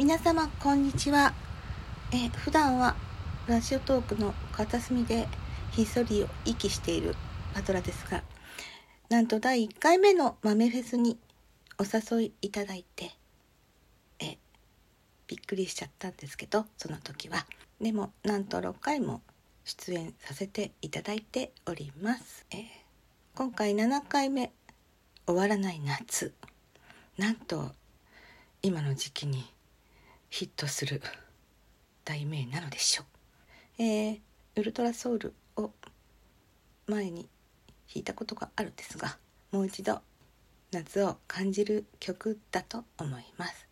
皆様こんにちは。え普段はラジオトークの片隅でひっそりを息しているパトラですがなんと第1回目の豆フェスにお誘いいただいてえびっくりしちゃったんですけどその時は。でもなんと6回も出演させていただいております、え今回7回目終わらない夏。なんと今の時期にヒットする題名なのでしょう、えーウルトラソウルを前に弾いたことがあるんですがもう一度夏を感じる曲だと思います。